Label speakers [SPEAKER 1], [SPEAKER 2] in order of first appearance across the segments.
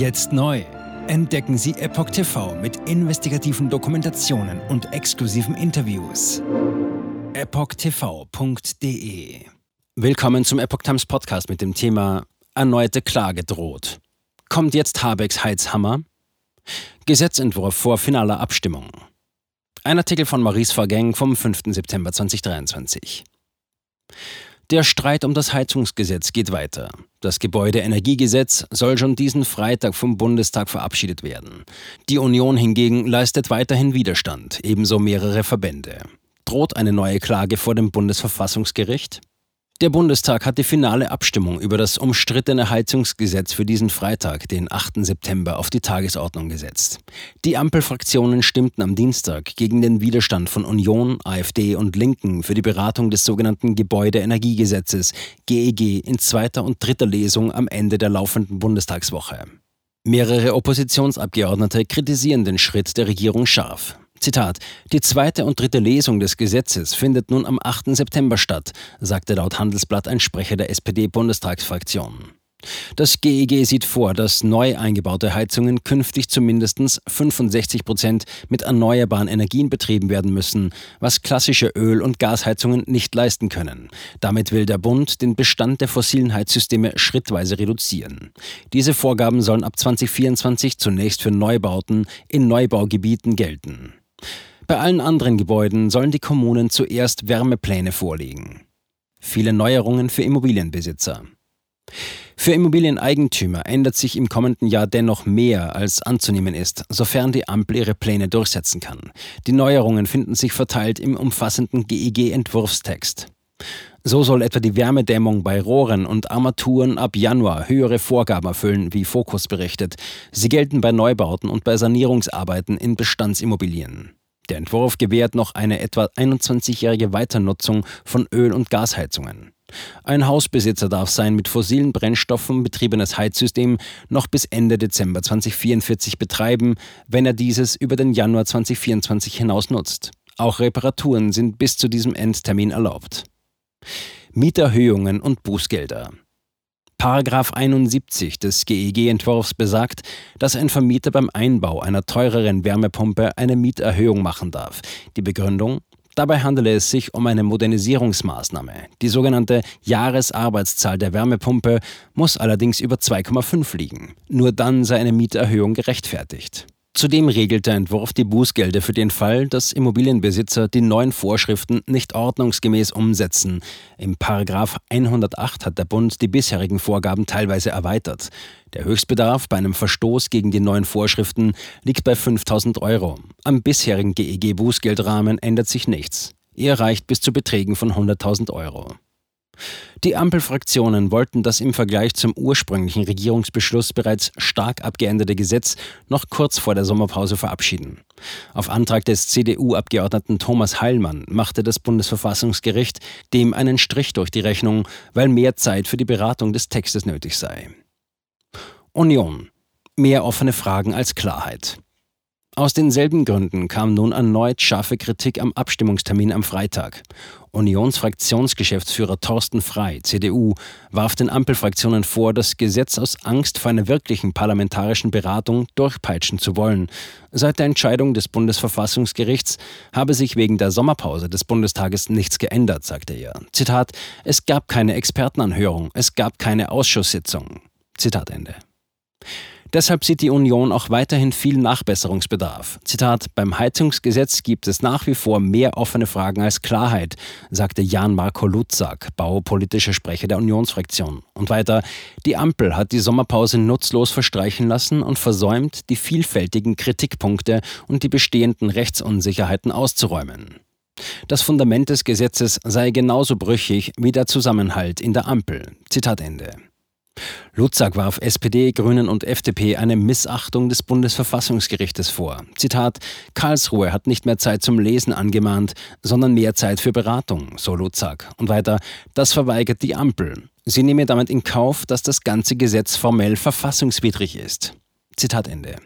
[SPEAKER 1] Jetzt neu. Entdecken Sie Epoch TV mit investigativen Dokumentationen und exklusiven Interviews. EpochTV.de Willkommen zum Epoch Times Podcast mit dem Thema Erneute Klage droht. Kommt jetzt Habecks Heizhammer? Gesetzentwurf vor finaler Abstimmung. Ein Artikel von Maurice Vergeng vom 5. September 2023. Der Streit um das Heizungsgesetz geht weiter. Das Gebäudeenergiegesetz soll schon diesen Freitag vom Bundestag verabschiedet werden. Die Union hingegen leistet weiterhin Widerstand, ebenso mehrere Verbände. Droht eine neue Klage vor dem Bundesverfassungsgericht? Der Bundestag hat die finale Abstimmung über das umstrittene Heizungsgesetz für diesen Freitag, den 8. September, auf die Tagesordnung gesetzt. Die Ampelfraktionen stimmten am Dienstag gegen den Widerstand von Union, AfD und Linken für die Beratung des sogenannten Gebäudeenergiegesetzes GEG in zweiter und dritter Lesung am Ende der laufenden Bundestagswoche. Mehrere Oppositionsabgeordnete kritisieren den Schritt der Regierung scharf. Zitat: Die zweite und dritte Lesung des Gesetzes findet nun am 8. September statt, sagte laut Handelsblatt ein Sprecher der SPD-Bundestagsfraktion. Das GEG sieht vor, dass neu eingebaute Heizungen künftig zu mindestens 65 Prozent mit erneuerbaren Energien betrieben werden müssen, was klassische Öl- und Gasheizungen nicht leisten können. Damit will der Bund den Bestand der fossilen Heizsysteme schrittweise reduzieren. Diese Vorgaben sollen ab 2024 zunächst für Neubauten in Neubaugebieten gelten. Bei allen anderen Gebäuden sollen die Kommunen zuerst Wärmepläne vorlegen. Viele Neuerungen für Immobilienbesitzer. Für Immobilieneigentümer ändert sich im kommenden Jahr dennoch mehr, als anzunehmen ist, sofern die Ampel ihre Pläne durchsetzen kann. Die Neuerungen finden sich verteilt im umfassenden GEG-Entwurfstext. So soll etwa die Wärmedämmung bei Rohren und Armaturen ab Januar höhere Vorgaben erfüllen, wie Fokus berichtet. Sie gelten bei Neubauten und bei Sanierungsarbeiten in Bestandsimmobilien. Der Entwurf gewährt noch eine etwa 21-jährige Weiternutzung von Öl- und Gasheizungen. Ein Hausbesitzer darf sein mit fossilen Brennstoffen betriebenes Heizsystem noch bis Ende Dezember 2044 betreiben, wenn er dieses über den Januar 2024 hinaus nutzt. Auch Reparaturen sind bis zu diesem Endtermin erlaubt. Mieterhöhungen und Bußgelder. Paragraph 71 des GEG-Entwurfs besagt, dass ein Vermieter beim Einbau einer teureren Wärmepumpe eine Mieterhöhung machen darf. Die Begründung? Dabei handele es sich um eine Modernisierungsmaßnahme. Die sogenannte Jahresarbeitszahl der Wärmepumpe muss allerdings über 2,5 liegen. Nur dann sei eine Mieterhöhung gerechtfertigt. Zudem regelt der Entwurf die Bußgelder für den Fall, dass Immobilienbesitzer die neuen Vorschriften nicht ordnungsgemäß umsetzen. Im Paragraph 108 hat der Bund die bisherigen Vorgaben teilweise erweitert. Der Höchstbedarf bei einem Verstoß gegen die neuen Vorschriften liegt bei 5000 Euro. Am bisherigen GEG-Bußgeldrahmen ändert sich nichts. Er reicht bis zu Beträgen von 100.000 Euro. Die Ampelfraktionen wollten das im Vergleich zum ursprünglichen Regierungsbeschluss bereits stark abgeänderte Gesetz noch kurz vor der Sommerpause verabschieden. Auf Antrag des CDU-Abgeordneten Thomas Heilmann machte das Bundesverfassungsgericht dem einen Strich durch die Rechnung, weil mehr Zeit für die Beratung des Textes nötig sei. Union. Mehr offene Fragen als Klarheit. Aus denselben Gründen kam nun erneut scharfe Kritik am Abstimmungstermin am Freitag. Unionsfraktionsgeschäftsführer Thorsten Frei, CDU, warf den Ampelfraktionen vor, das Gesetz aus Angst vor einer wirklichen parlamentarischen Beratung durchpeitschen zu wollen. Seit der Entscheidung des Bundesverfassungsgerichts habe sich wegen der Sommerpause des Bundestages nichts geändert, sagte er. Zitat: Es gab keine Expertenanhörung, es gab keine Ausschusssitzung. Zitat Ende. Deshalb sieht die Union auch weiterhin viel Nachbesserungsbedarf. Zitat, beim Heizungsgesetz gibt es nach wie vor mehr offene Fragen als Klarheit, sagte Jan-Marco Lutzak, baupolitischer Sprecher der Unionsfraktion. Und weiter, die Ampel hat die Sommerpause nutzlos verstreichen lassen und versäumt, die vielfältigen Kritikpunkte und die bestehenden Rechtsunsicherheiten auszuräumen. Das Fundament des Gesetzes sei genauso brüchig wie der Zusammenhalt in der Ampel. Zitat Ende. Lutzak warf SPD, Grünen und FDP eine Missachtung des Bundesverfassungsgerichtes vor. Zitat: Karlsruhe hat nicht mehr Zeit zum Lesen angemahnt, sondern mehr Zeit für Beratung, so Lutzak. Und weiter: Das verweigert die Ampel. Sie nehme damit in Kauf, dass das ganze Gesetz formell verfassungswidrig ist. Zitat Ende.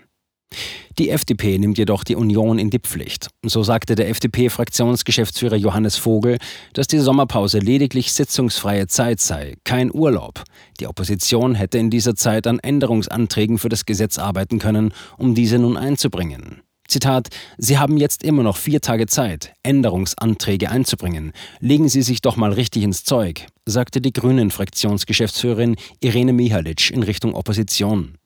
[SPEAKER 1] Die FDP nimmt jedoch die Union in die Pflicht. So sagte der FDP-Fraktionsgeschäftsführer Johannes Vogel, dass die Sommerpause lediglich sitzungsfreie Zeit sei, kein Urlaub. Die Opposition hätte in dieser Zeit an Änderungsanträgen für das Gesetz arbeiten können, um diese nun einzubringen. Zitat, Sie haben jetzt immer noch vier Tage Zeit, Änderungsanträge einzubringen. Legen Sie sich doch mal richtig ins Zeug, sagte die Grünen-Fraktionsgeschäftsführerin Irene Mihalic in Richtung Opposition.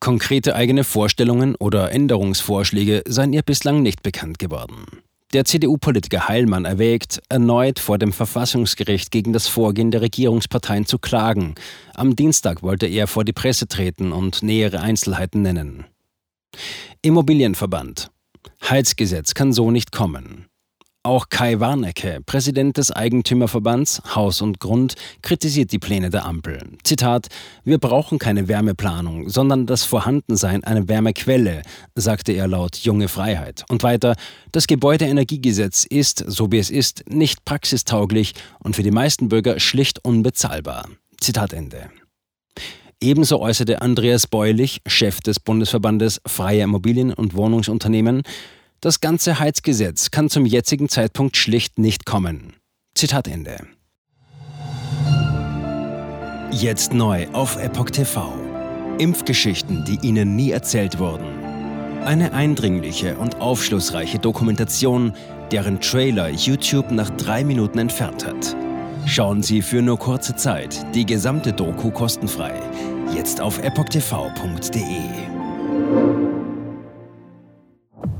[SPEAKER 1] Konkrete eigene Vorstellungen oder Änderungsvorschläge seien ihr bislang nicht bekannt geworden. Der CDU-Politiker Heilmann erwägt, erneut vor dem Verfassungsgericht gegen das Vorgehen der Regierungsparteien zu klagen. Am Dienstag wollte er vor die Presse treten und nähere Einzelheiten nennen. Immobilienverband. Heizgesetz kann so nicht kommen. Auch Kai Warnecke, Präsident des Eigentümerverbands Haus und Grund, kritisiert die Pläne der Ampel. Zitat: Wir brauchen keine Wärmeplanung, sondern das Vorhandensein einer Wärmequelle, sagte er laut Junge Freiheit. Und weiter: Das Gebäudeenergiegesetz ist, so wie es ist, nicht praxistauglich und für die meisten Bürger schlicht unbezahlbar. Zitat Ende. Ebenso äußerte Andreas Beulich, Chef des Bundesverbandes Freie Immobilien- und Wohnungsunternehmen, das ganze Heizgesetz kann zum jetzigen Zeitpunkt schlicht nicht kommen. Zitat Ende. Jetzt neu auf Epoch TV. Impfgeschichten, die Ihnen nie erzählt wurden. Eine eindringliche und aufschlussreiche Dokumentation, deren Trailer YouTube nach drei Minuten entfernt hat. Schauen Sie für nur kurze Zeit die gesamte Doku kostenfrei. Jetzt auf epochtv.de.